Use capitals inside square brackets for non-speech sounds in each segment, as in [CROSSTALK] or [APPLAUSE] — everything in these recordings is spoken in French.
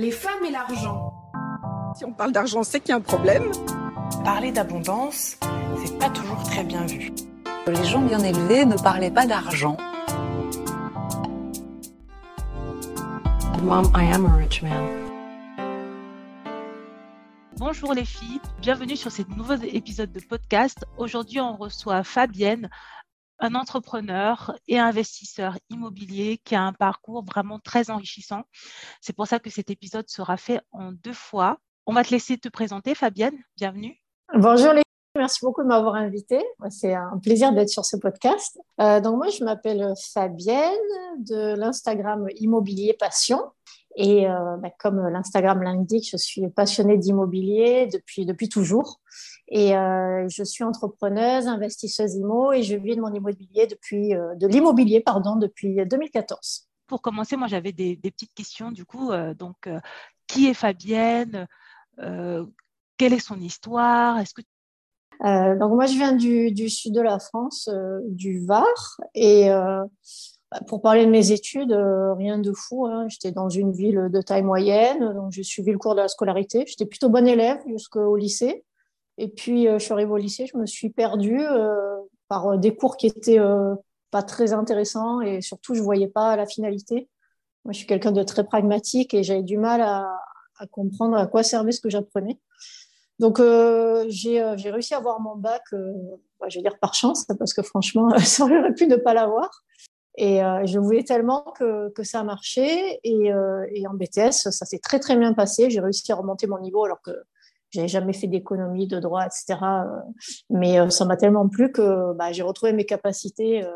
Les femmes et l'argent. Si on parle d'argent, c'est qu'il y a un problème. Parler d'abondance, c'est pas toujours très bien vu. Les gens bien élevés ne parlaient pas d'argent. Mom, I am a rich man. Bonjour les filles, bienvenue sur ce nouveau épisode de podcast. Aujourd'hui, on reçoit Fabienne, un entrepreneur et investisseur immobilier qui a un parcours vraiment très enrichissant. C'est pour ça que cet épisode sera fait en deux fois. On va te laisser te présenter, Fabienne. Bienvenue. Bonjour les Merci beaucoup de m'avoir invité. C'est un plaisir d'être sur ce podcast. Euh, donc moi, je m'appelle Fabienne de l'Instagram Immobilier Passion. Et euh, bah, comme l'Instagram l'indique, je suis passionnée d'immobilier depuis, depuis toujours. Et euh, je suis entrepreneuse, investisseuse IMO et je vis de mon immobilier depuis, euh, de l'immobilier pardon, depuis 2014. Pour commencer, moi j'avais des, des, petites questions du coup. Euh, donc, qui est Fabienne Quelle est son histoire Est-ce que donc moi je viens du, du sud de la France, du Var, et bah, pour parler de mes études, euh, rien de fou. Hein. J'étais dans une ville de taille moyenne, donc j'ai suivi le cours de la scolarité. J'étais plutôt bonne élève jusqu'au lycée. Et puis, euh, je suis arrivée au lycée, je me suis perdue euh, par des cours qui étaient pas très intéressants et surtout, je voyais pas la finalité. Moi, je suis quelqu'un de très pragmatique et j'avais du mal à, comprendre à quoi servait ce que j'apprenais. Donc, j'ai réussi à avoir mon bac, bah, je vais dire par chance, parce que franchement, [LAUGHS] ça aurait pu ne pas l'avoir. Et euh, je voulais tellement que, ça marchait. Et, euh, et, en BTS, ça s'est très, très bien passé. J'ai réussi à remonter mon niveau alors que j'avais jamais fait d'économie, de droit, etc. Mais euh, ça m'a tellement plu que bah, j'ai retrouvé mes capacités euh,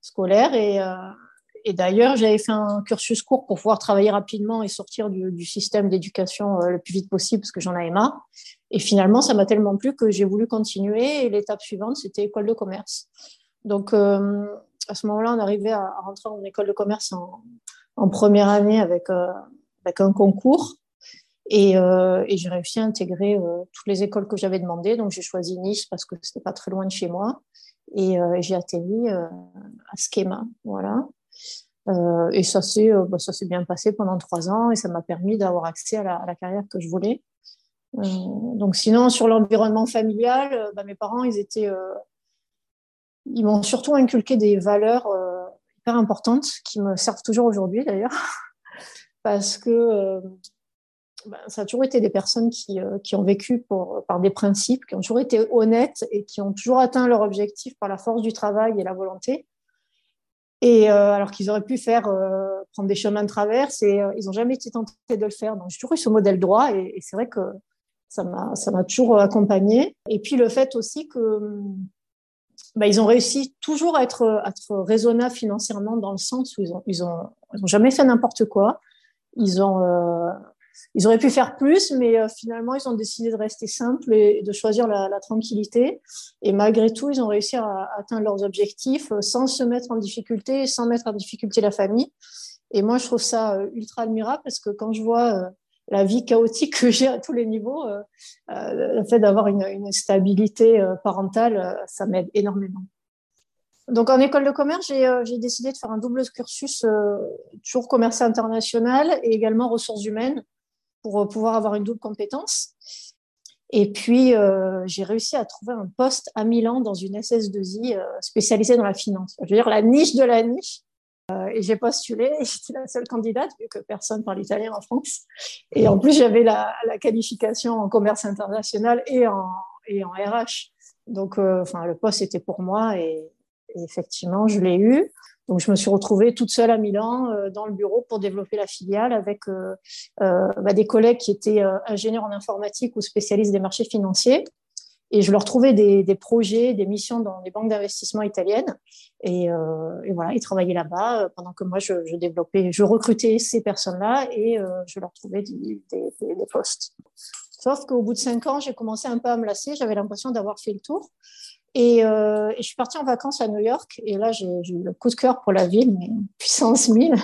scolaires. Et, euh, d'ailleurs, j'avais fait un cursus court pour pouvoir travailler rapidement et sortir du, système d'éducation le plus vite possible parce que j'en avais marre. Et finalement, ça m'a tellement plu que j'ai voulu continuer. Et l'étape suivante, c'était école de commerce. Donc, à ce moment-là, on arrivait à, rentrer en école de commerce en, première année euh, avec un concours. Et, euh, et j'ai réussi à intégrer euh, toutes les écoles que j'avais demandées. Donc, j'ai choisi Nice parce que c'était pas très loin de chez moi. Et euh, j'ai atterri à Schema. Voilà. Et ça s'est bah, ça s'est bien passé pendant trois ans et ça m'a permis d'avoir accès à la, carrière que je voulais. donc, sinon, sur l'environnement familial, bah, mes parents, ils étaient ils m'ont surtout inculqué des valeurs hyper importantes qui me servent toujours aujourd'hui d'ailleurs, [LAUGHS] parce que ben, ça a toujours été des personnes qui, euh, qui ont vécu par des principes, qui ont toujours été honnêtes et qui ont toujours atteint leur objectif par la force du travail et la volonté. Et euh, alors qu'ils auraient pu faire euh, prendre des chemins de traverse et ils n'ont jamais été tentés de le faire. Donc j'ai toujours eu ce modèle droit et, c'est vrai que ça m'a toujours accompagné. Et puis le fait aussi que bah, ils ont réussi toujours à être, à raisonnables financièrement dans le sens où ils ont, ils ont, ils ont jamais fait n'importe quoi. Ils ont, ils auraient pu faire plus, mais euh, finalement, ils ont décidé de rester simples et de choisir la, tranquillité. Et malgré tout, ils ont réussi à, atteindre leurs objectifs euh, sans se mettre en difficulté, sans mettre en difficulté la famille. Et moi, je trouve ça euh, ultra admirable parce que quand je vois la vie chaotique que j'ai à tous les niveaux, le fait d'avoir une, stabilité parentale, ça m'aide énormément. Donc en école de commerce, j'ai décidé de faire un double cursus, toujours commerce international et également ressources humaines, pour pouvoir avoir une double compétence. Et puis, j'ai réussi à trouver un poste à Milan dans une SS2I spécialisée dans la finance. Je veux dire, la niche de la niche euh, et j'ai postulé, j'étais la seule candidate vu que personne parle italien en France. Et en plus, j'avais la, qualification en commerce international et en, et en RH. Donc, euh, le poste était pour moi et effectivement, je l'ai eu. Donc, je me suis retrouvée toute seule à Milan euh, dans le bureau pour développer la filiale avec euh, euh, bah, des collègues qui étaient ingénieurs en informatique ou spécialistes des marchés financiers et je leur trouvais des, projets, des missions dans les banques d'investissement italiennes. Et, voilà, ils travaillaient là-bas pendant que moi, je, développais, je recrutais ces personnes-là et je leur trouvais des, des postes. Sauf qu'au bout de cinq ans, j'ai commencé un peu à me lasser. J'avais l'impression d'avoir fait le tour. Et, euh, et, je suis partie en vacances à New York. Et là, j'ai eu le coup de cœur pour la ville, mais [LAUGHS] puissance 1000.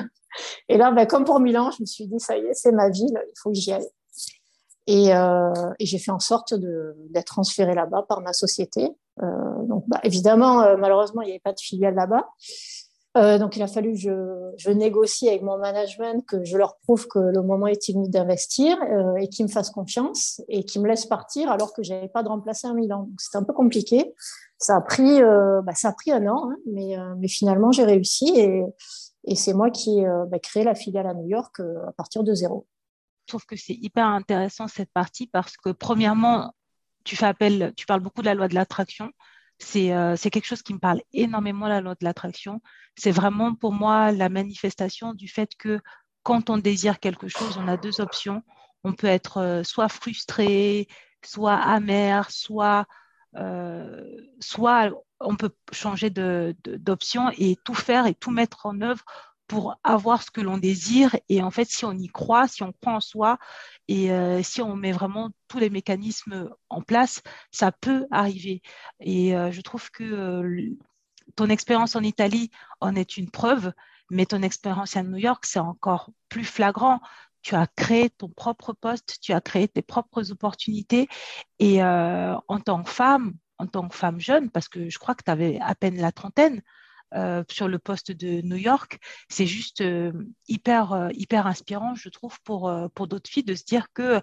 Et là, ben, comme pour Milan, je me suis dit, ça y est, c'est ma ville, il faut que j'y aille. Et, euh, j'ai fait en sorte d'être transférée là-bas par ma société. Euh, donc, bah, évidemment, malheureusement, il n'y avait pas de filiale là-bas. Euh, donc, il a fallu que je, je, négocie avec mon management, que je leur prouve que le moment est venu d'investir euh, et qu'ils me fassent confiance et qu'ils me laissent partir alors que j'avais pas de remplacer à Milan. C'était un peu compliqué. Ça a pris, euh, bah, ça a pris un an, hein, mais, euh, mais finalement j'ai réussi et, et c'est moi qui ai bah, créé la filiale à New York à partir de zéro. Je trouve que c'est hyper intéressant cette partie parce que premièrement, tu fais appel, tu parles beaucoup de la loi de l'attraction. Euh, c'est quelque chose qui me parle énormément, la loi de l'attraction. C'est vraiment pour moi la manifestation du fait que quand on désire quelque chose, on a deux options. On peut être euh, soit frustré, soit amer, soit, euh, soit on peut changer d'option et tout faire et tout mettre en œuvre pour avoir ce que l'on désire. Et en fait, si on y croit, si on croit en soi et euh, si on met vraiment tous les mécanismes en place, ça peut arriver. Et euh, je trouve que euh, ton expérience en Italie en est une preuve, mais ton expérience à New York, c'est encore plus flagrant. Tu as créé ton propre poste, tu as créé tes propres opportunités. Et en tant que femme, en tant que femme jeune, parce que je crois que tu avais à peine la trentaine, euh, sur le poste de New York, c'est juste euh, hyper, euh, hyper inspirant, je trouve, pour, pour d'autres filles de se dire que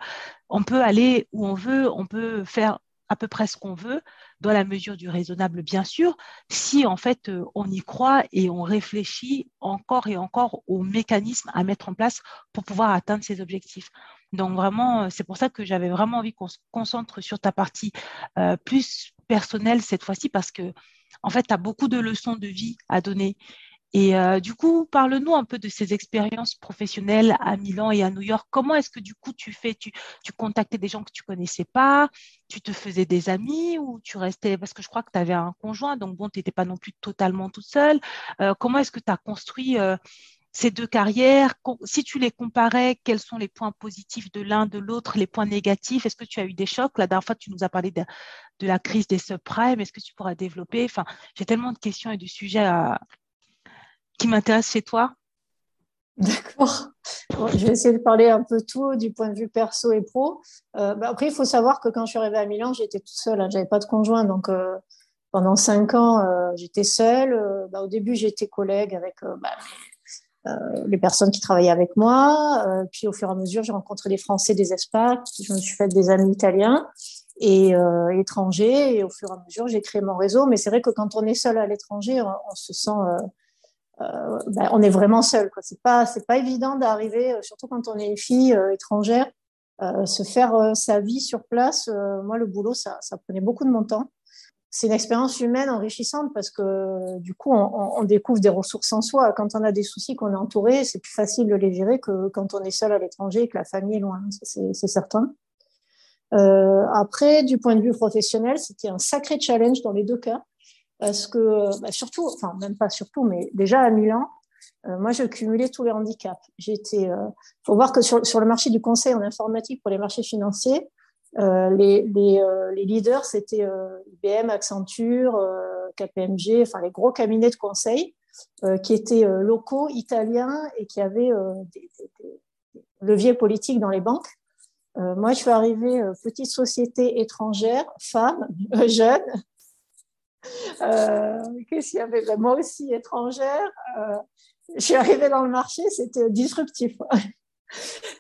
on peut aller où on veut, on peut faire à peu près ce qu'on veut, dans la mesure du raisonnable, bien sûr, si en fait on y croit et on réfléchit encore et encore aux mécanismes à mettre en place pour pouvoir atteindre ces objectifs. Donc vraiment, c'est pour ça que j'avais vraiment envie qu'on se concentre sur ta partie plus personnelle cette fois-ci, parce que en fait, tu as beaucoup de leçons de vie à donner. Et euh, du coup, parle-nous un peu de ces expériences professionnelles à Milan et à New York. Comment est-ce que du coup tu fais? Tu, tu contactais des gens que tu connaissais pas? Tu te faisais des amis ou tu restais? Parce que je crois que tu avais un conjoint, donc bon, tu n'étais pas non plus totalement toute seule. Euh, comment est-ce que tu as construit euh, ces deux carrières, si tu les comparais, quels sont les points positifs de l'un, de l'autre, les points négatifs? Est-ce que tu as eu des chocs? La dernière fois, tu nous as parlé de, la crise des subprimes. Est-ce que tu pourras développer? Enfin, j'ai tellement de questions et de sujets qui m'intéressent chez toi. D'accord. je vais essayer de parler un peu tout du point de vue perso et pro. Euh, bah, après, il faut savoir que quand je suis arrivée à Milan, j'étais toute seule. Hein, j'avais pas de conjoint, donc euh, pendant cinq ans, euh, j'étais seule. Bah, au début, j'étais collègue avec bah, les personnes qui travaillaient avec moi. Euh, puis au fur et à mesure, j'ai rencontré des Français, des expats. Je me suis fait des amis italiens et euh, étrangers. Et au fur et à mesure, j'ai créé mon réseau. Mais c'est vrai que quand on est seul à l'étranger, on, se sent, ben, on est vraiment seul. C'est pas, c'est pas évident d'arriver, surtout quand on est une fille étrangère, se faire sa vie sur place. moi, le boulot, ça, ça prenait beaucoup de mon temps c'est une expérience humaine enrichissante parce que du coup, on, découvre des ressources en soi. Quand on a des soucis qu'on est entouré, c'est plus facile de les gérer que quand on est seul à l'étranger et que la famille est loin. C'est certain. Euh, après, du point de vue professionnel, c'était un sacré challenge dans les deux cas parce que, bah, surtout, enfin même pas surtout, mais déjà à Milan, euh, moi, je cumulais tous les handicaps. J'étais, euh, faut voir que sur, sur le marché du conseil en informatique pour les marchés financiers, les, les, euh, les, leaders, c'était euh, IBM, Accenture, KPMG, enfin les gros cabinets de conseil qui étaient locaux, italiens et qui avaient des, des, leviers politiques dans les banques. moi, je suis arrivée petite société étrangère, femme, [LAUGHS] jeune. Qu'est-ce qu'il y avait? Ben, Moi aussi étrangère. je suis arrivée dans le marché, c'était disruptif. [LAUGHS]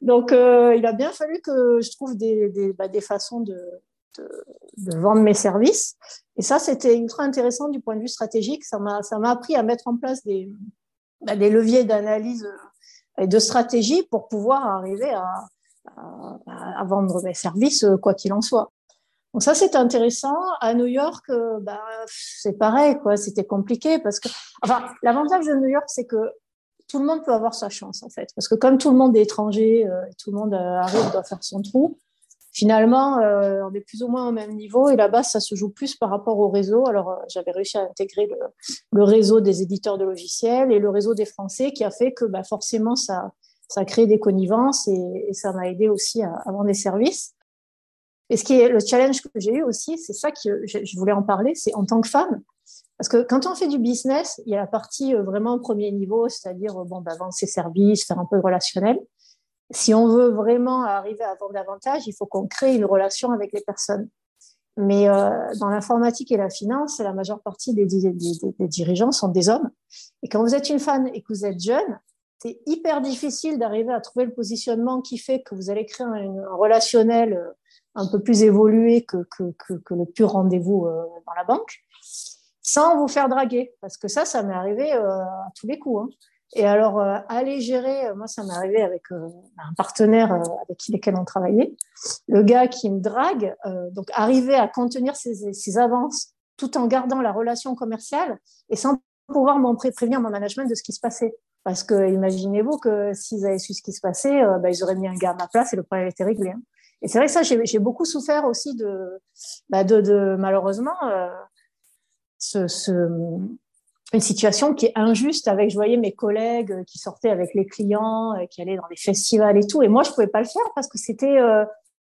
Donc, euh, il a bien fallu que je trouve des, bah, façons de, vendre mes services. Et ça, c'était ultra intéressant du point de vue stratégique. Ça m'a, appris à mettre en place des, bah, leviers d'analyse et de stratégie pour pouvoir arriver à, vendre mes services, euh, quoi qu'il en soit. Donc ça, c'était intéressant. À New York, euh, bah, c'est pareil, quoi. C'était compliqué parce que, enfin, l'avantage de New York, c'est que tout le monde peut avoir sa chance, en fait. Parce que comme tout le monde est étranger, euh, tout le monde euh, arrive, doit faire son trou, finalement, euh, on est plus ou moins au même niveau. Et là-bas, ça se joue plus par rapport au réseau. Alors, j'avais réussi à intégrer le, réseau des éditeurs de logiciels et le réseau des Français qui a fait que bah, forcément, ça, ça a créé des connivences et, ça m'a aidé aussi à, vendre des services. Et ce qui est le challenge que j'ai eu aussi, c'est ça que je voulais en parler, c'est en tant que femme, parce que quand on fait du business, il y a la partie euh, vraiment premier niveau, c'est-à-dire euh, bon, bah, vendre ses services, faire un peu relationnel. Si on veut vraiment arriver à vendre davantage, il faut qu'on crée une relation avec les personnes. Mais dans l'informatique et la finance, la majeure partie des, dirigeants sont des hommes. Et quand vous êtes une femme et que vous êtes jeune, c'est hyper difficile d'arriver à trouver le positionnement qui fait que vous allez créer un, relationnel un peu plus évolué que, le pur rendez-vous dans la banque, sans vous faire draguer. Parce que ça, ça m'est arrivé à tous les coups. Hein. Et alors, euh, aller gérer, euh, moi, ça m'est arrivé avec euh, un partenaire avec lequel on travaillait. Le gars qui me drague, donc arriver à contenir ses, avances tout en gardant la relation commerciale et sans pouvoir m'en prévenir mon management de ce qui se passait. Parce que imaginez-vous que s'ils avaient su ce qui se passait, bah, ils auraient mis un gars à ma place et le problème était réglé. Hein. Et c'est vrai que ça, j'ai beaucoup souffert aussi de, bah, malheureusement, une situation qui est injuste avec, je voyais mes collègues euh, qui sortaient avec les clients, euh, qui allaient dans les festivals et tout. Et moi, je pouvais pas le faire parce que c'était, euh,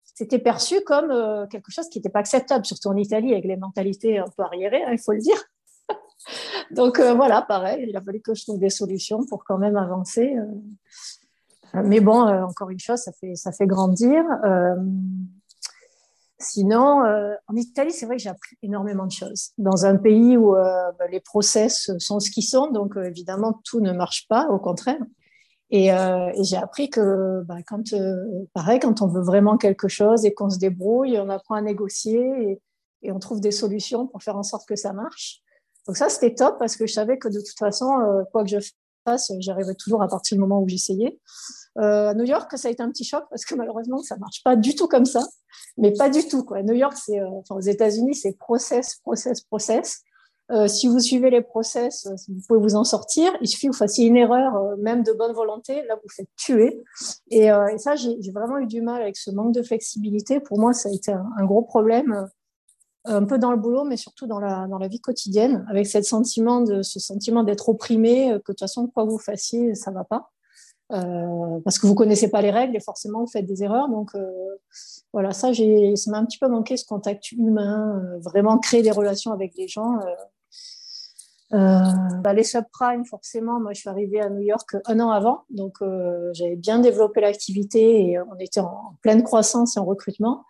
c'était perçu comme quelque chose qui n'était pas acceptable, surtout en Italie avec les mentalités un peu arriérées, hein, il faut le dire. [LAUGHS] Donc voilà, pareil, il a fallu que je trouve des solutions pour quand même avancer. mais bon, encore une chose, ça fait, ça fait grandir. Sinon, euh, en Italie, c'est vrai que j'ai appris énormément de choses. Dans un pays où euh, bah, les process sont ce qu'ils sont, donc euh, évidemment, tout ne marche pas, au contraire. Et, et j'ai appris que, bah, quand, pareil, quand on veut vraiment quelque chose et qu'on se débrouille, on apprend à négocier et, et, on trouve des solutions pour faire en sorte que ça marche. Donc ça, c'était top parce que je savais que de toute façon, quoi que je fasse, j'arrivais toujours à partir du moment où j'essayais. Euh, à New York, ça a été un petit choc parce que malheureusement, ça marche pas du tout comme ça, mais pas du tout. Quoi. New York, euh, enfin, aux États-Unis, c'est process, process, process. Euh, si vous suivez les process, euh, vous pouvez vous en sortir. Il suffit que vous fassiez une erreur, euh, même de bonne volonté, là vous faites tuer. Et, ça, j'ai vraiment eu du mal avec ce manque de flexibilité. Pour moi, ça a été un, gros problème, un peu dans le boulot, mais surtout dans la, dans la vie quotidienne, avec cette sentiment de, ce sentiment d'être opprimé, que de toute façon, quoi vous fassiez, ça va pas. Euh, parce que vous connaissez pas les règles et forcément vous faites des erreurs. Donc euh, voilà, ça, ça m'a un petit peu manqué ce contact humain, euh, vraiment créer des relations avec les gens. Bah, les subprimes, forcément, moi je suis arrivée à New York un an avant, donc j'avais bien développé l'activité et on était en pleine croissance et en recrutement.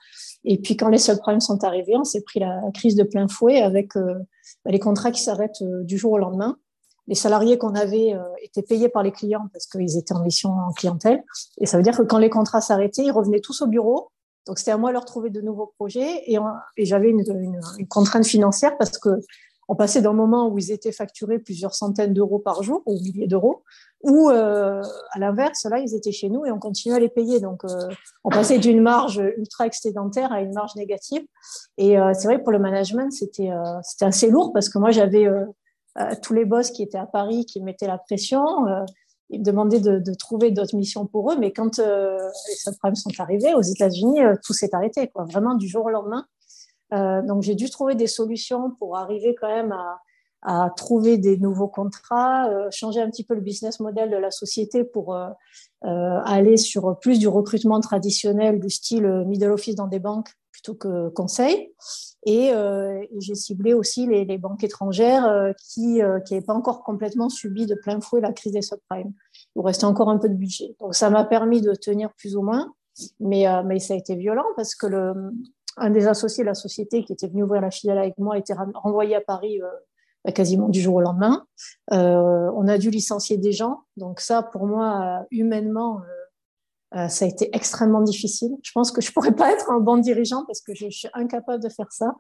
Et puis quand les subprimes sont arrivés, on s'est pris la crise de plein fouet avec bah, les contrats qui s'arrêtent du jour au lendemain les salariés qu'on avait euh, étaient payés par les clients parce qu'ils étaient en mission en clientèle. Et ça veut dire que quand les contrats s'arrêtaient, ils revenaient tous au bureau. Donc c'était à moi de leur trouver de nouveaux projets. Et, j'avais une, contrainte financière parce que on passait d'un moment où ils étaient facturés plusieurs centaines d'euros par jour ou milliers d'euros, ou euh, à l'inverse, là, ils étaient chez nous et on continuait à les payer. Donc, euh, on passait d'une marge ultra excédentaire à une marge négative. Et c'est vrai, pour le management, c'était assez lourd parce que moi, j'avais euh, tous les boss qui étaient à Paris, qui mettaient la pression, euh, ils me demandaient de, trouver d'autres missions pour eux. Mais quand euh, les subprimes sont arrivés aux États-Unis, tout s'est arrêté, quoi, vraiment du jour au lendemain. Donc j'ai dû trouver des solutions pour arriver quand même à, à trouver des nouveaux contrats, changer un petit peu le business model de la société pour aller sur plus du recrutement traditionnel du style middle office dans des banques plutôt que conseil. Et, euh, j'ai ciblé aussi les, les banques étrangères euh, qui n'avaient euh, pas encore complètement subi de plein fouet la crise des subprimes. Il restait encore un peu de budget. Donc ça m'a permis de tenir plus ou moins, mais, euh, mais ça a été violent parce que le, un des associés de la société qui était venu ouvrir la filiale avec moi était renvoyé à Paris bah, quasiment du jour au lendemain. on a dû licencier des gens. Donc ça, pour moi, humainement, euh, ça a été extrêmement difficile. Je pense que je pourrais pas être un bon dirigeant parce que je, suis incapable de faire ça.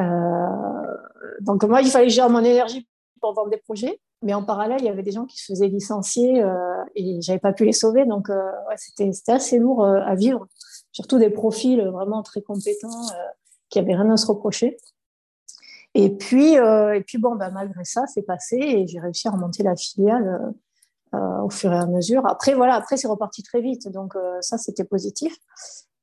Euh, donc moi, il fallait j'ai mon énergie pour vendre des projets, mais en parallèle, il y avait des gens qui se faisaient licencier euh, et j'avais pas pu les sauver. Donc euh, ouais, c'était assez lourd euh, à vivre, surtout des profils vraiment très compétents qui avaient rien à se reprocher. Et puis, et puis bon, bah, malgré ça, c'est passé et j'ai réussi à remonter la filiale euh, au fur et à mesure. Après, voilà, après, c'est reparti très vite. Donc, euh, ça, c'était positif.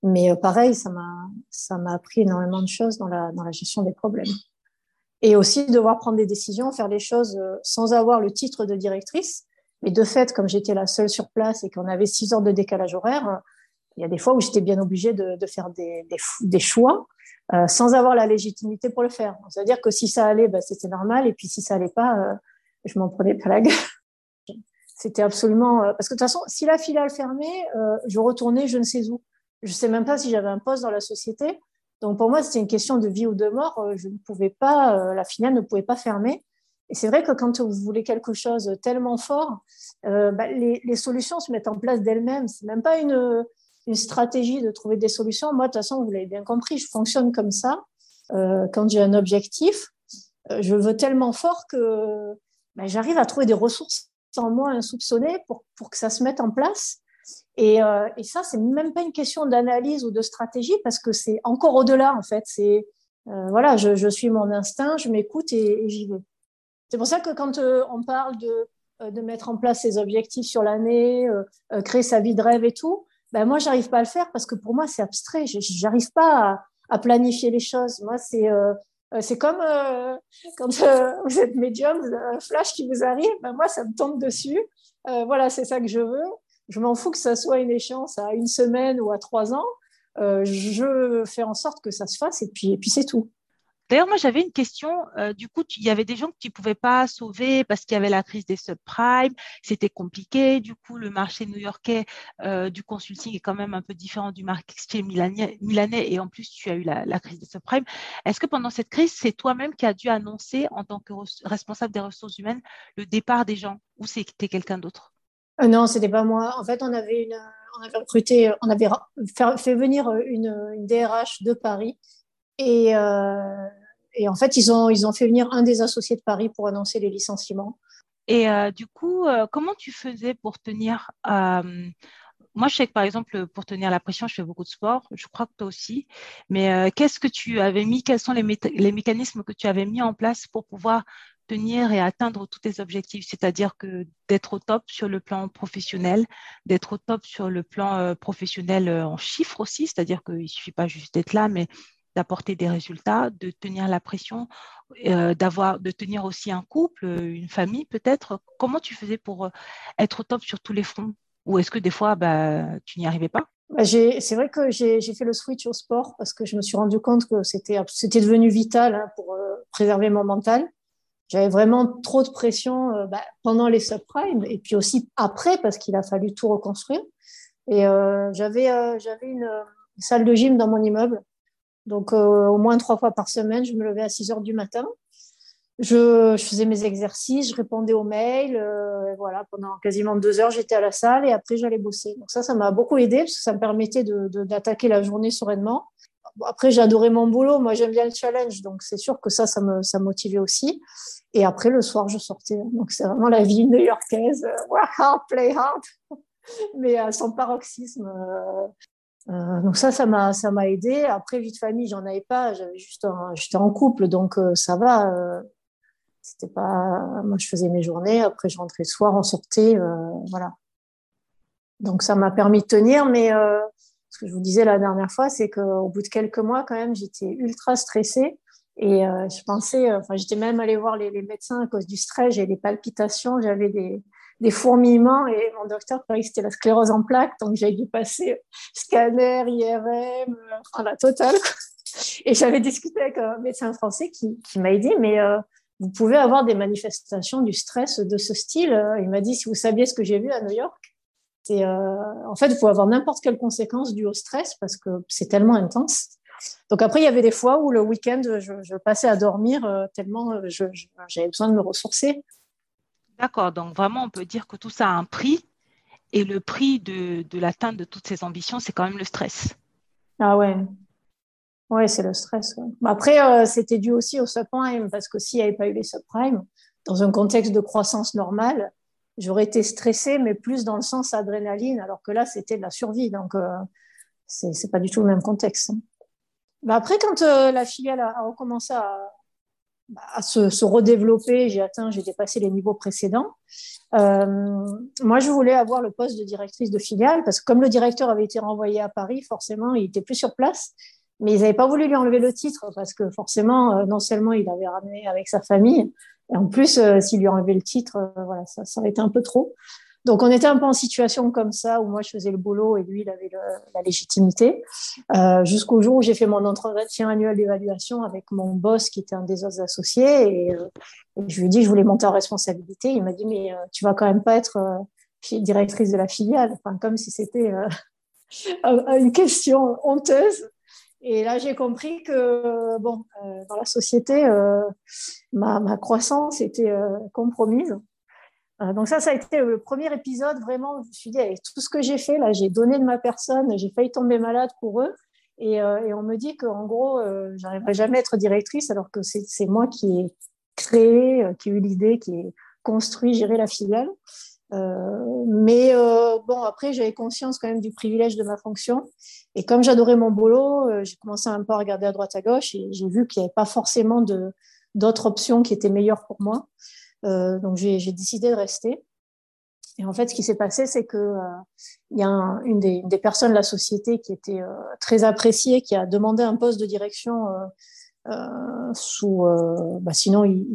Mais euh, pareil, ça m'a, ça m'a appris énormément de choses dans la, dans la gestion des problèmes. Et aussi devoir prendre des décisions, faire les choses sans avoir le titre de directrice. Mais de fait, comme j'étais la seule sur place et qu'on avait six heures de décalage horaire, il y a des fois où j'étais bien obligée de, faire des, choix euh, sans avoir la légitimité pour le faire. C'est-à-dire que si ça allait, ben, c'était normal, et puis si ça allait pas, euh, je m'en prenais pas la gueule. [LAUGHS] C'était absolument euh, parce que de toute façon, si la filiale fermait, euh, je retournais je ne sais où. Je sais même pas si j'avais un poste dans la société Donc pour moi, c'était une question de vie ou de mort. Je ne pouvais pas, la filiale ne pouvait pas fermer. Et c'est vrai que quand vous voulez quelque chose tellement fort, bah, les, les, solutions se mettent en place d'elles-mêmes. C'est même pas une, une stratégie de trouver des solutions. Moi, de toute façon, vous l'avez bien compris, je fonctionne comme ça. Euh, quand j'ai un objectif, euh, je veux tellement fort que ben, j'arrive à trouver des ressources en moi insoupçonnées pour, pour que ça se mette en place. Et, euh, et ça, c'est même pas une question d'analyse ou de stratégie parce que c'est encore au-delà en fait. C'est euh, voilà, je, suis mon instinct, je m'écoute et, j'y vais. C'est pour ça que quand on parle de, de mettre en place ses objectifs sur l'année, créer sa vie de rêve et tout, ben moi, j'arrive pas à le faire parce que pour moi, c'est abstrait. J'arrive pas à, planifier les choses. Moi, c'est euh, c'est comme euh, [LAUGHS] quand euh, vous êtes médium, vous avez un flash qui vous arrive, ben moi, ça me tombe dessus. Euh, voilà, c'est ça que je veux. Je m'en fous que ça soit une échéance à une semaine ou à trois ans. Euh, je fais en sorte que ça se fasse et puis, et puis c'est tout. D'ailleurs, moi, j'avais une question. Euh, du coup, il y avait des gens que tu ne pouvais pas sauver parce qu'il y avait la crise des subprimes. C'était compliqué. Du coup, le marché new-yorkais euh, du consulting est quand même un peu différent du marché milanais, et en plus, tu as eu la, crise des subprimes. Est-ce que pendant cette crise, c'est toi-même qui as dû annoncer en tant que responsable des ressources humaines le départ des gens ou c'était quelqu'un d'autre? Euh, Non, c'était pas moi. En fait, on avait, on avait recruté, on avait fait, fait venir une, une DRH de Paris et, euh, et, en fait, ils ont, ils ont fait venir un des associés de Paris pour annoncer les licenciements. Et euh, du coup, euh, comment tu faisais pour tenir Moi, je sais que par exemple, pour tenir la pression, je fais beaucoup de sport. Je crois que toi aussi. Mais qu'est-ce que tu avais mis Quels sont les, mécanismes que tu avais mis en place pour pouvoir tenir et atteindre tous tes objectifs, c'est-à-dire que d'être au top sur le plan professionnel, d'être au top sur le plan professionnel en chiffres aussi, c'est-à-dire qu'il ne suffit pas juste d'être là, mais d'apporter des résultats, de tenir la pression, euh, d'avoir, de tenir aussi un couple, une famille peut-être. Comment tu faisais pour euh, être au top sur tous les fronts? Ou est-ce que des fois, bah, tu n'y arrivais pas? Bah, C'est vrai que j'ai fait le switch au sport parce que je me suis rendu compte que c'était devenu vital hein, pour euh, préserver mon mental. J'avais vraiment trop de pression euh, bah, pendant les subprimes et puis aussi après parce qu'il a fallu tout reconstruire. Et euh, j'avais une salle de gym dans mon immeuble donc, euh, au moins trois fois par semaine, je me levais à 6 heures du matin. Je, je faisais mes exercices, je répondais aux mails. Euh, voilà, pendant quasiment deux heures, j'étais à la salle et après, j'allais bosser. Donc, ça, ça m'a beaucoup aidé parce que ça me permettait d'attaquer de, la journée sereinement. Bon, après, j'adorais mon boulot. Moi, j'aime bien le challenge. Donc, c'est sûr que ça, ça me ça motivait aussi. Et après, le soir, je sortais. Donc, c'est vraiment la vie new-yorkaise. [LAUGHS] Work hard, play hard. Mais à son paroxysme. Euh, euh, donc ça, ça m'a, ça m'a aidé. Après, vie de famille, j'en avais pas. J'avais juste, j'étais en couple, donc euh, ça va. Euh, c'était pas, moi, je faisais mes journées. Après, je rentrais le soir, on sortait, voilà. Donc ça m'a permis de tenir, mais ce que je vous disais la dernière fois, c'est qu'au bout de quelques mois, quand même, j'étais ultra stressée et je pensais, enfin, j'étais même allée voir les, les médecins à cause du stress. J'ai des palpitations, j'avais des des fourmillements et mon docteur croyait que c'était la sclérose en plaques, donc j'ai dû passer scanner, IRM, enfin la totale. Et j'avais discuté avec un médecin français qui, qui m'a dit, mais euh, vous pouvez avoir des manifestations du stress de ce style. Il m'a dit, si vous saviez ce que j'ai vu à New York, c'est euh, en fait, vous pouvez avoir n'importe quelle conséquence due au stress parce que c'est tellement intense. Donc après, il y avait des fois où le week-end, je, passais à dormir euh, tellement j'avais besoin de me ressourcer. D'accord, donc vraiment, on peut dire que tout ça a un prix et le prix de, l'atteinte de toutes ces ambitions, c'est quand même le stress. Ah ouais, ouais, c'est le stress. Ouais. Après, euh, c'était dû aussi au subprime parce que s'il n'y avait pas eu les subprimes, dans un contexte de croissance normale, j'aurais été stressée, mais plus dans le sens adrénaline, alors que là, c'était de la survie. Donc, euh, c'est pas du tout le même contexte. Bah après, quand euh, la filiale a recommencé à, à se, redévelopper. J'ai atteint, j'ai dépassé les niveaux précédents. Euh, moi, je voulais avoir le poste de directrice de filiale parce que comme le directeur avait été renvoyé à Paris, forcément, il était plus sur place. Mais ils n'avaient pas voulu lui enlever le titre parce que forcément, euh, non seulement il avait ramené avec sa famille, et en plus, euh, s'il lui enlevait le titre, euh, voilà, ça, ça aurait été un peu trop. Donc, on était un peu en situation comme ça où moi, je faisais le boulot et lui, il avait le, la légitimité. Euh, Jusqu'au jour où j'ai fait mon entretien annuel d'évaluation avec mon boss, qui était un des autres associés. Et, euh, je lui ai dit je voulais monter en responsabilité. Il m'a dit, mais euh, tu vas quand même pas être euh, directrice de la filiale. Enfin, comme si c'était euh, [LAUGHS] une question honteuse. Et là, j'ai compris que, bon, euh, dans la société, ma, ma, croissance était compromise. Donc ça, ça a été le premier épisode, vraiment, je me suis dit, avec tout ce que j'ai fait, là, j'ai donné de ma personne, j'ai failli tomber malade pour eux. Et, et on me dit qu'en gros, j'arriverai jamais à être directrice, alors que c'est moi qui ai créé, qui ai eu l'idée, qui ai construit, géré la filiale. Euh, mais euh, bon, après, j'avais conscience quand même du privilège de ma fonction. Et comme j'adorais mon boulot, euh, j'ai commencé un peu à regarder à droite à gauche et j'ai vu qu'il n'y avait pas forcément d'autres options qui étaient meilleures pour moi. Donc, j'ai, décidé de rester. Et en fait, ce qui s'est passé, c'est que il y a une, des, personnes de la société qui était très appréciée, qui a demandé un poste de direction sous. Bah, sinon, il,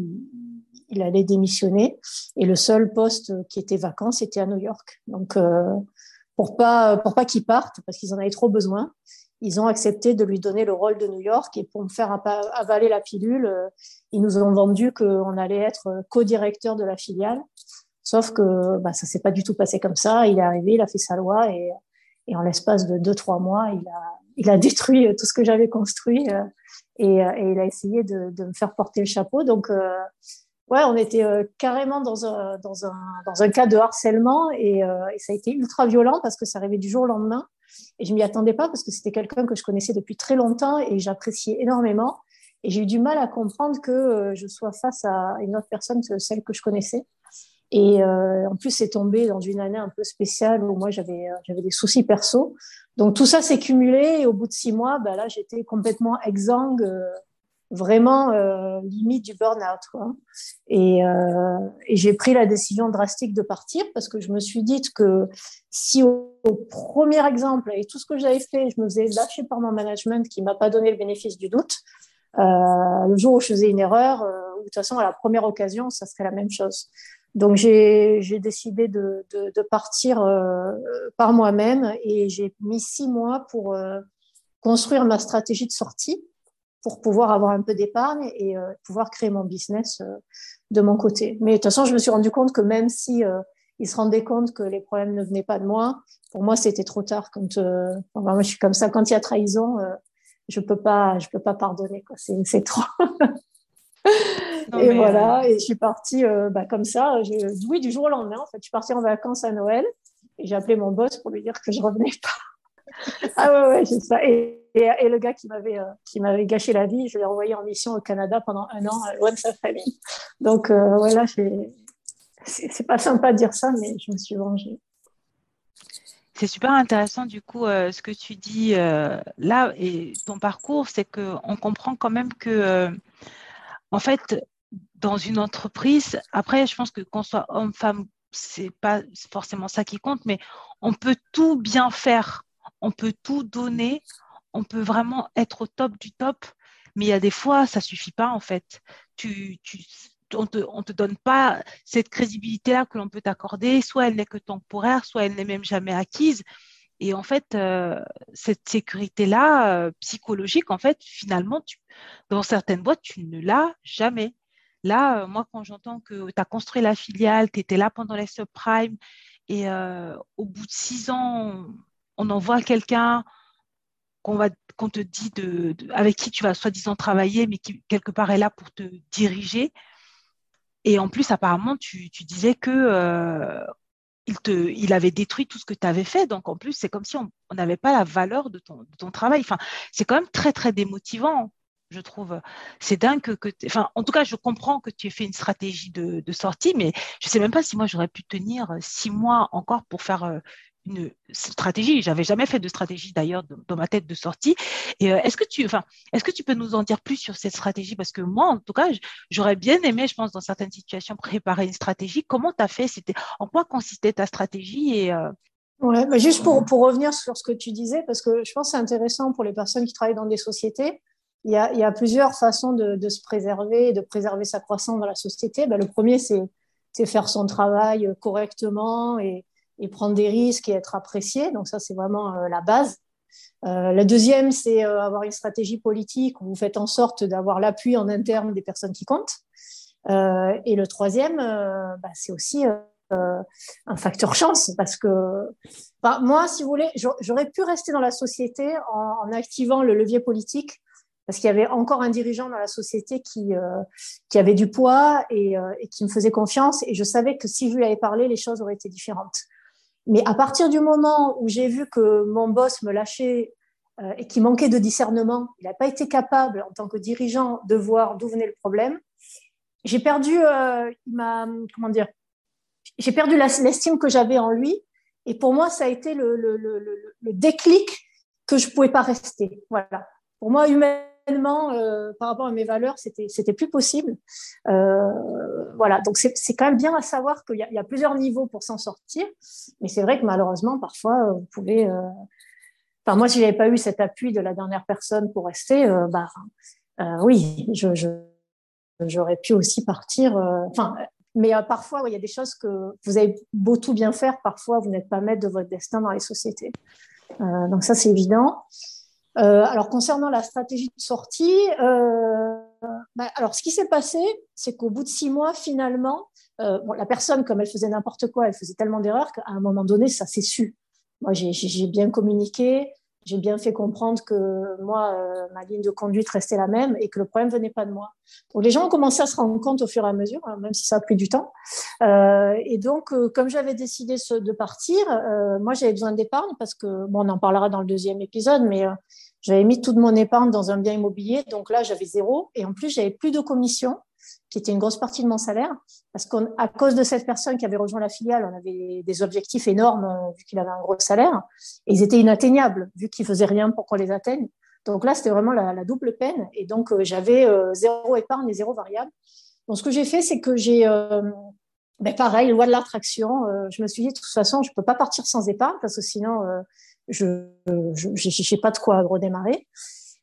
il allait démissionner et le seul poste qui était vacant c'était à New York. Donc euh, pour pas pour pas qu'il parte parce qu'ils en avaient trop besoin, ils ont accepté de lui donner le rôle de New York et pour me faire avaler la pilule, euh, ils nous ont vendu qu'on allait être co-directeur de la filiale. Sauf que bah, ça s'est pas du tout passé comme ça. Il est arrivé, il a fait sa loi et, en l'espace de deux trois mois, il a [LAUGHS] détruit tout ce que j'avais construit euh, et, il a essayé de, me faire porter le chapeau. Donc ouais, on était euh, carrément dans un, dans, un, dans un cas de harcèlement et, euh, et, ça a été ultra violent parce que ça arrivait du jour au lendemain. Et je m'y attendais pas parce que c'était quelqu'un que je connaissais depuis très longtemps et j'appréciais énormément. Et j'ai eu du mal à comprendre que euh, je sois face à une autre personne, celle que je connaissais. Et en plus, c'est tombé dans une année un peu spéciale où moi, j'avais j'avais des soucis perso. Donc tout ça s'est cumulé et au bout de six mois, bah, là, j'étais complètement exsangue vraiment euh, limite du burn-out. Et, euh, et j'ai pris la décision drastique de partir parce que je me suis dit que si au, premier exemple, et tout ce que j'avais fait, je me faisais lâcher par mon management qui m'a pas donné le bénéfice du doute, euh, le jour où je faisais une erreur, euh, de toute façon, à la première occasion, ça serait la même chose. Donc j'ai décidé de, de, de partir euh, par moi-même et j'ai mis six mois pour euh, construire ma stratégie de sortie pour pouvoir avoir un peu d'épargne et euh, pouvoir créer mon business euh, de mon côté. Mais de toute façon, je me suis rendu compte que même si euh, ils se rendaient compte que les problèmes ne venaient pas de moi, pour moi, c'était trop tard. Quand enfin, moi, je suis comme ça. Quand il y a trahison, je peux pas, je peux pas pardonner. C'est trop. [LAUGHS] et voilà. Et je suis partie bah, comme ça. oui, du jour au lendemain. En fait, je suis partie en vacances à Noël et j'ai appelé mon boss pour lui dire que je revenais pas ah ouais, ouais, c'est ça. Et, et, le gars qui m'avait euh, qui m'avait gâché la vie, je l'ai envoyé en mission au Canada pendant un an, loin de sa famille. Donc euh, voilà, c'est pas sympa de dire ça, mais je me suis vengée. C'est super intéressant du coup euh, ce que tu dis là et ton parcours, c'est que on comprend quand même que en fait dans une entreprise, après je pense que qu'on soit homme femme, c'est pas forcément ça qui compte, mais on peut tout bien faire on peut tout donner, on peut vraiment être au top du top, mais il y a des fois, ça suffit pas en fait. Tu, on te, te donne pas cette crédibilité-là que l'on peut t'accorder, soit elle n'est que temporaire, soit elle n'est même jamais acquise. Et en fait, euh, cette sécurité-là, euh, psychologique, en fait, finalement, dans certaines boîtes, tu ne l'as jamais. Là, euh, moi, quand j'entends que tu as construit la filiale, tu étais là pendant les subprimes, et au bout de six ans, on envoie quelqu'un qu'on te dit de, avec qui tu vas soi-disant travailler, mais qui quelque part est là pour te diriger. Et en plus, apparemment, tu, disais que euh, il, te, avait détruit tout ce que tu avais fait. Donc, en plus, c'est comme si on n'avait pas la valeur de ton, travail. C'est quand même très, très démotivant, je trouve. C'est dingue que, enfin, en tout cas, je comprends que tu aies fait une stratégie de, sortie, mais je ne sais même pas si moi, j'aurais pu tenir six mois encore pour faire euh, une stratégie. J'avais jamais fait de stratégie d'ailleurs dans ma tête de sortie. Et euh, est-ce que tu, enfin, est-ce que tu peux nous en dire plus sur cette stratégie? Parce que moi, en tout cas, j'aurais bien aimé, je pense, dans certaines situations, préparer une stratégie. Comment tu as fait? C'était en quoi consistait ta stratégie? Et euh, Ouais, bah, juste pour, pour revenir sur ce que tu disais, parce que je pense que c'est intéressant pour les personnes qui travaillent dans des sociétés. Il y a, il y a plusieurs façons de, de, se préserver, de préserver sa croissance dans la société. Bah, le premier, c'est faire son travail correctement et, et prendre des risques et être apprécié. Donc ça, c'est vraiment euh, la base. Euh, la deuxième, c'est euh, avoir une stratégie politique où vous faites en sorte d'avoir l'appui en interne des personnes qui comptent. Et le troisième, bah, c'est aussi un facteur chance parce que moi, si vous voulez, j'aurais pu rester dans la société en, activant le levier politique parce qu'il y avait encore un dirigeant dans la société qui, qui avait du poids et, qui me faisait confiance. Et je savais que si je lui avais parlé, les choses auraient été différentes. Mais à partir du moment où j'ai vu que mon boss me lâchait euh, et qui manquait de discernement, il n'a pas été capable en tant que dirigeant de voir d'où venait le problème, j'ai perdu, euh, comment dire, j'ai perdu l'estime que j'avais en lui. Et pour moi, ça a été le, le, le, le déclic que je ne pouvais pas rester. Voilà. Pour moi, euh, par rapport à mes valeurs, c'était plus possible. Euh, voilà, donc c'est quand même bien à savoir qu'il y, a plusieurs niveaux pour s'en sortir, mais c'est vrai que malheureusement parfois vous pouvez. Euh, enfin moi, si j'avais pas eu cet appui de la dernière personne pour rester, bah oui, j'aurais pu aussi partir. Enfin, mais parfois, il y a des choses que vous avez beau tout bien faire, parfois vous n'êtes pas maître de votre destin dans les sociétés. donc ça, c'est évident. Euh, alors concernant la stratégie de sortie, euh, bah, alors ce qui s'est passé, c'est qu'au bout de six mois, finalement, euh, bon, la personne, comme elle faisait n'importe quoi, elle faisait tellement d'erreurs qu'à un moment donné, ça s'est su. Moi, j'ai bien communiqué, j'ai bien fait comprendre que moi, euh, ma ligne de conduite restait la même et que le problème venait pas de moi. Donc les gens ont commencé à se rendre compte au fur et à mesure, hein, même si ça a pris du temps. Euh, et donc, euh, comme j'avais décidé de partir, moi j'avais besoin d'épargne parce que, bon, on en parlera dans le deuxième épisode, mais j'avais mis toute mon épargne dans un bien immobilier, donc là j'avais zéro et en plus j'avais plus de commission qui était une grosse partie de mon salaire, parce qu'à cause de cette personne qui avait rejoint la filiale, on avait des objectifs énormes euh, vu qu'il avait un gros salaire, et ils étaient inatteignables vu qu'il faisait rien pour qu'on les atteigne. Donc là, c'était vraiment la, double peine, et donc euh, j'avais euh, zéro épargne et zéro variable. Donc ce que j'ai fait, c'est que j'ai, ben, pareil, loi de l'attraction. je me suis dit de toute façon, je peux pas partir sans épargne parce que sinon, je n'ai pas de quoi redémarrer.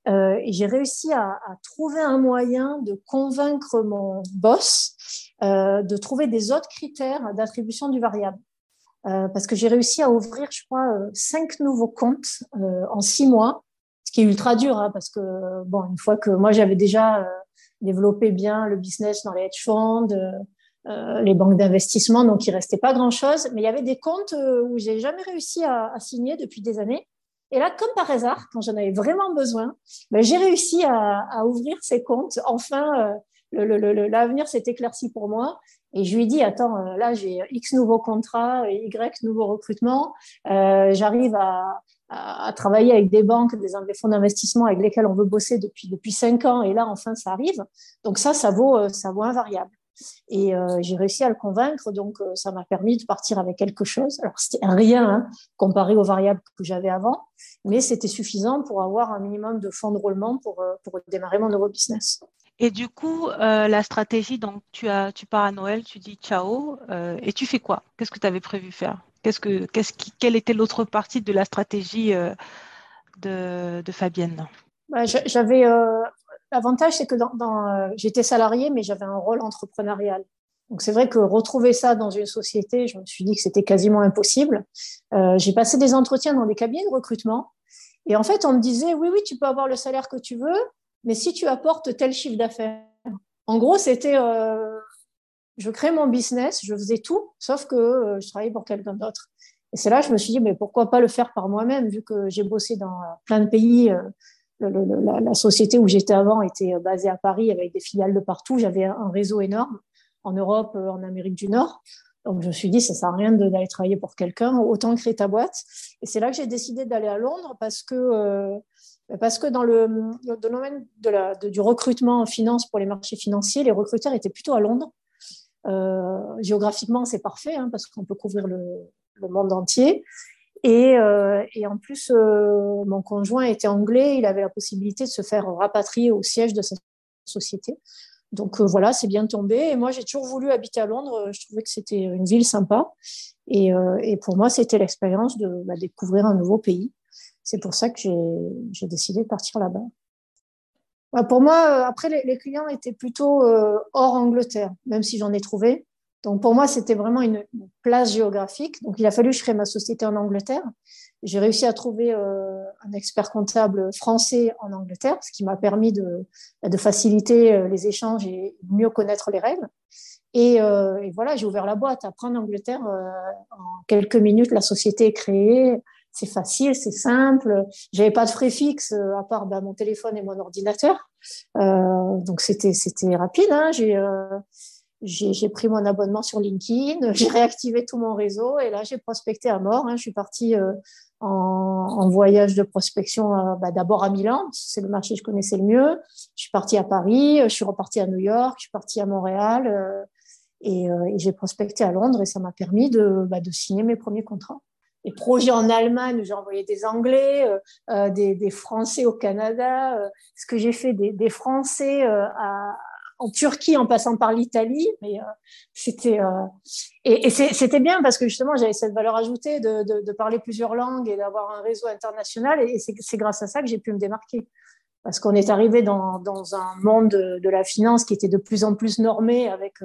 Euh, j'ai réussi à, à, trouver un moyen de convaincre mon boss euh, de trouver des autres critères d'attribution du variable. Euh, parce que j'ai réussi à ouvrir, je crois, euh, cinq nouveaux comptes euh, en six mois, ce qui est ultra dur, hein, parce que bon, une fois que moi j'avais déjà euh, développé bien le business dans les hedge funds, les banques d'investissement, donc il restait pas grand chose, mais il y avait des comptes où j'ai jamais réussi à, à signer depuis des années. Et là, comme par hasard, quand j'en avais vraiment besoin, ben, j'ai réussi à, ouvrir ces comptes. Enfin, euh, l'avenir s'est éclairci pour moi. Et je lui dit, attends, euh, là, j'ai X nouveaux contrats, Y nouveaux recrutements. Euh, J'arrive à, travailler avec des banques, des, fonds d'investissement avec lesquels on veut bosser depuis, depuis cinq ans. Et là, enfin, ça arrive. Donc ça, ça vaut, ça vaut invariable. Et euh, j'ai réussi à le convaincre, donc euh, ça m'a permis de partir avec quelque chose. Alors c'était rien hein, comparé aux variables que j'avais avant, mais c'était suffisant pour avoir un minimum de fonds de roulement pour, euh, pour démarrer mon nouveau business. Et du coup, euh, la stratégie, donc tu, as, tu pars à Noël, tu dis ciao, euh, et tu fais quoi? Qu'est-ce que tu avais prévu faire? Qu'est-ce que, qu'est-ce qui, Quelle était l'autre partie de la stratégie euh, de, de, Fabienne? Bah, J'avais L'avantage, c'est que euh, j'étais salariée, mais j'avais un rôle entrepreneurial. Donc c'est vrai que retrouver ça dans une société, je me suis dit que c'était quasiment impossible. Euh, j'ai passé des entretiens dans des cabinets de recrutement, et en fait on me disait oui oui tu peux avoir le salaire que tu veux, mais si tu apportes tel chiffre d'affaires. En gros c'était euh, je créais mon business, je faisais tout, sauf que je travaillais pour quelqu'un d'autre. Et c'est là que je me suis dit mais pourquoi pas le faire par moi-même vu que j'ai bossé dans plein de pays la, société où j'étais avant était euh, basée à Paris avec des filiales de partout. J'avais un réseau énorme en Europe, euh, en Amérique du Nord. Donc je me suis dit, ça sert à rien d'aller travailler pour quelqu'un, autant créer ta boîte. Et c'est là que j'ai décidé d'aller à Londres parce que euh, parce que dans le, domaine du recrutement en finance pour les marchés financiers, les recruteurs étaient plutôt à Londres. Géographiquement, c'est parfait hein, parce qu'on peut couvrir le monde entier. Et, euh, et, en plus, euh, mon conjoint était anglais, il avait la possibilité de se faire rapatrier au siège de sa société. Donc euh, voilà, c'est bien tombé. Et moi, j'ai toujours voulu habiter à Londres. Je trouvais que c'était une ville sympa. Et, pour moi, c'était l'expérience de bah, découvrir un nouveau pays. C'est pour ça que j'ai décidé de partir là-bas. Bah, pour moi, après, les, clients étaient plutôt hors Angleterre, même si j'en ai trouvé. Donc pour moi, c'était vraiment une, place géographique. Donc il a fallu que je crée ma société en Angleterre. J'ai réussi à trouver euh, un expert comptable français en Angleterre, ce qui m'a permis de, de, faciliter euh, les échanges et mieux connaître les règles. Et, et voilà, j'ai ouvert la boîte. Après, en Angleterre, en quelques minutes, la société est créée c'est facile, c'est simple. J'avais pas de frais fixes euh, à part bah, mon téléphone et mon ordinateur, euh, donc c'était rapide. Hein. J'ai euh, j'ai pris mon abonnement sur LinkedIn, [LAUGHS] j'ai réactivé tout mon réseau et là j'ai prospecté à mort. Hein. Je suis partie euh, en, en, voyage de prospection euh, bah, d'abord à Milan, c'est le marché que je connaissais le mieux. Je suis partie à Paris, je suis repartie à New York, je suis partie à Montréal et, et j'ai prospecté à Londres et ça m'a permis de, bah, de signer mes premiers contrats des projets en Allemagne j'ai envoyé des Anglais, euh, euh, des, des, Français au Canada, euh, ce que j'ai fait des, des Français à, en Turquie en passant par l'Italie. Mais c'était et, et c'était bien parce que justement j'avais cette valeur ajoutée de, de, de parler plusieurs langues et d'avoir un réseau international. Et c'est grâce à ça que j'ai pu me démarquer. Parce qu'on est arrivé dans, dans un monde de, la finance qui était de plus en plus normé avec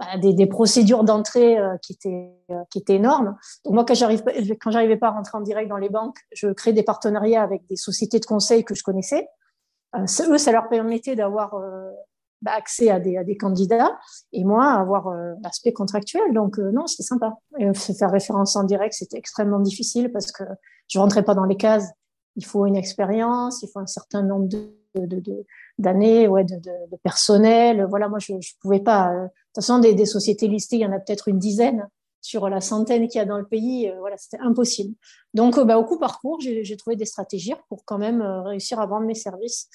bah, des, des, procédures d'entrée euh, qui étaient euh, qui étaient énormes. Donc moi quand j'arrive quand j'arrivais pas à rentrer en direct dans les banques, je crée des partenariats avec des sociétés de conseil que je connaissais. Euh, eux, ça leur permettait d'avoir bah, accès à des, à des candidats et moi avoir l'aspect contractuel. Donc non, c'était sympa. Et faire référence en direct, c'était extrêmement difficile parce que je rentrais pas dans les cases. Il faut une expérience, il faut un certain nombre de d'années, de, de, ouais, de, de, personnel. Voilà, moi, je ne pouvais pas. Euh, de toute façon, des, des, sociétés listées, il y en a peut-être une dizaine sur la centaine qu'il y a dans le pays. Euh, voilà, c'était impossible. Donc, euh, bah, au coup parcours, j'ai trouvé des stratégies pour quand même réussir à vendre mes services.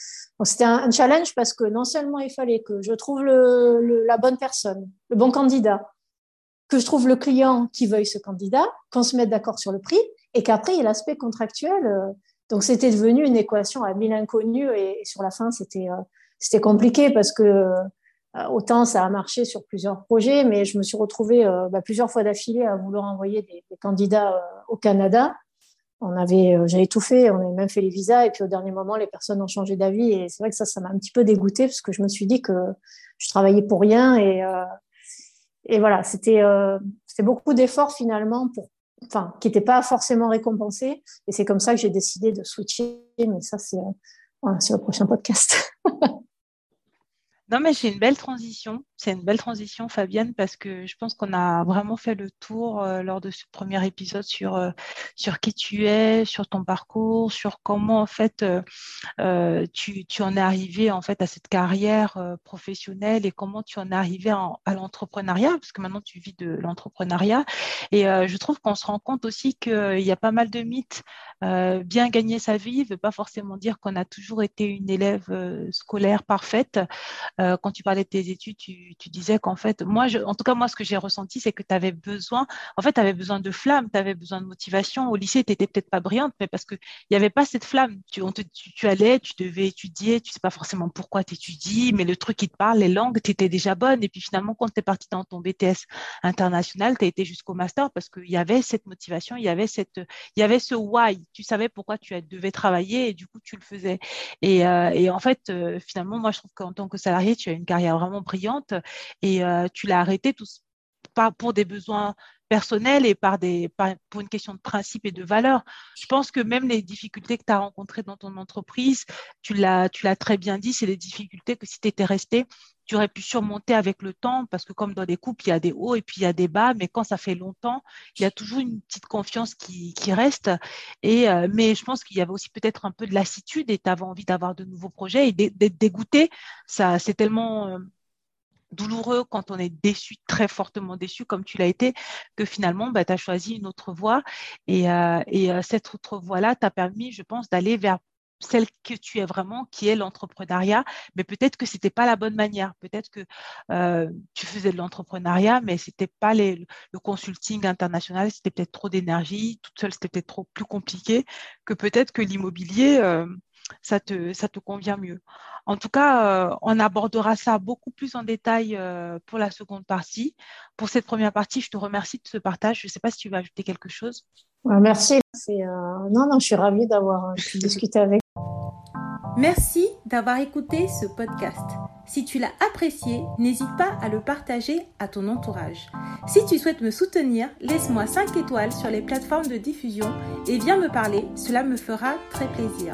C'était un, challenge parce que non seulement il fallait que je trouve le, le, la bonne personne, le bon candidat, que je trouve le client qui veuille ce candidat, qu'on se mette d'accord sur le prix, et qu'après, il y a l'aspect contractuel. Donc c'était devenu une équation à mille inconnus et, sur la fin c'était euh, c'était compliqué parce que euh, autant ça a marché sur plusieurs projets, mais je me suis retrouvée euh, bah, plusieurs fois d'affilée à vouloir envoyer des, des candidats au Canada. On avait, j'avais tout fait, on avait même fait les visas et puis au dernier moment les personnes ont changé d'avis et c'est vrai que ça, ça m'a un petit peu dégoûté parce que je me suis dit que je travaillais pour rien et et voilà, c'était c'était beaucoup d'efforts finalement pour enfin, qui n'était pas forcément récompensé. Et c'est comme ça que j'ai décidé de switcher. Mais ça, c'est euh, le prochain podcast. [LAUGHS] non, mais c'est une belle transition c'est une belle transition, Fabienne, parce que je pense qu'on a vraiment fait le tour euh, lors de ce premier épisode sur, euh, sur qui tu es, sur ton parcours, sur comment en fait euh, tu, tu, en es arrivé en fait à cette carrière professionnelle et comment tu en es arrivé à l'entrepreneuriat, parce que maintenant tu vis de l'entrepreneuriat. Et je trouve qu'on se rend compte aussi qu'il y a pas mal de mythes. bien gagner sa vie ne veut pas forcément dire qu'on a toujours été une élève scolaire parfaite. quand tu parlais de tes études, tu tu, disais qu'en fait, moi, je, en tout cas, moi, ce que j'ai ressenti, c'est que tu avais besoin, en fait, tu avais besoin de flamme, tu avais besoin de motivation. Au lycée, tu n'étais peut-être pas brillante, mais parce qu'il n'y avait pas cette flamme. Tu, on te, tu, allais, tu devais étudier, tu sais pas forcément pourquoi tu étudies, mais le truc qui te parle, les langues, tu étais déjà bonne. Et puis finalement, quand tu es parti dans ton BTS international, tu as été jusqu'au master parce qu'il y avait cette motivation, il y avait, cette, il y avait ce why. Tu savais pourquoi tu devais travailler et du coup, tu le faisais. Et, euh, et en fait, euh, finalement, moi, je trouve qu'en tant que salarié, tu as une carrière vraiment brillante et euh, tu l'as arrêté pas pour des besoins personnels et par des, pour une question de principe et de valeur. Je pense que même les difficultés que tu as rencontrées dans ton entreprise, tu l'as, très bien dit, c'est des difficultés que si tu étais resté, tu aurais pu surmonter avec le temps parce que comme dans des couples, il y a des hauts et puis il y a des bas, mais quand ça fait longtemps, il y a toujours une petite confiance qui, reste. Et, euh, mais je pense qu'il y avait aussi peut-être un peu de lassitude et tu avais envie d'avoir de nouveaux projets et d'être dégoûté. C'est tellement euh, douloureux quand on est déçu, très fortement déçu, comme tu l'as été, que finalement, bah, tu as choisi une autre voie. Et, euh, et euh, cette autre voie-là t'a permis, je pense, d'aller vers celle que tu es vraiment, qui est l'entrepreneuriat, mais peut-être que c'était pas la bonne manière. Peut-être que euh, tu faisais de l'entrepreneuriat, mais c'était pas les, le consulting international, c'était peut-être trop d'énergie, toute seule, c'était peut-être trop plus compliqué que peut-être que l'immobilier, ça te, ça te convient mieux. En tout cas, euh, on abordera ça beaucoup plus en détail euh, pour la seconde partie. Pour cette première partie, je te remercie de ce partage. Je ne sais pas si tu veux ajouter quelque chose. Merci. Euh, non, non, je suis ravie d'avoir discuté avec. Merci d'avoir écouté ce podcast. Si tu l'as apprécié, n'hésite pas à le partager à ton entourage. Si tu souhaites me soutenir, laisse-moi 5 étoiles sur les plateformes de diffusion et viens me parler, cela me fera très plaisir.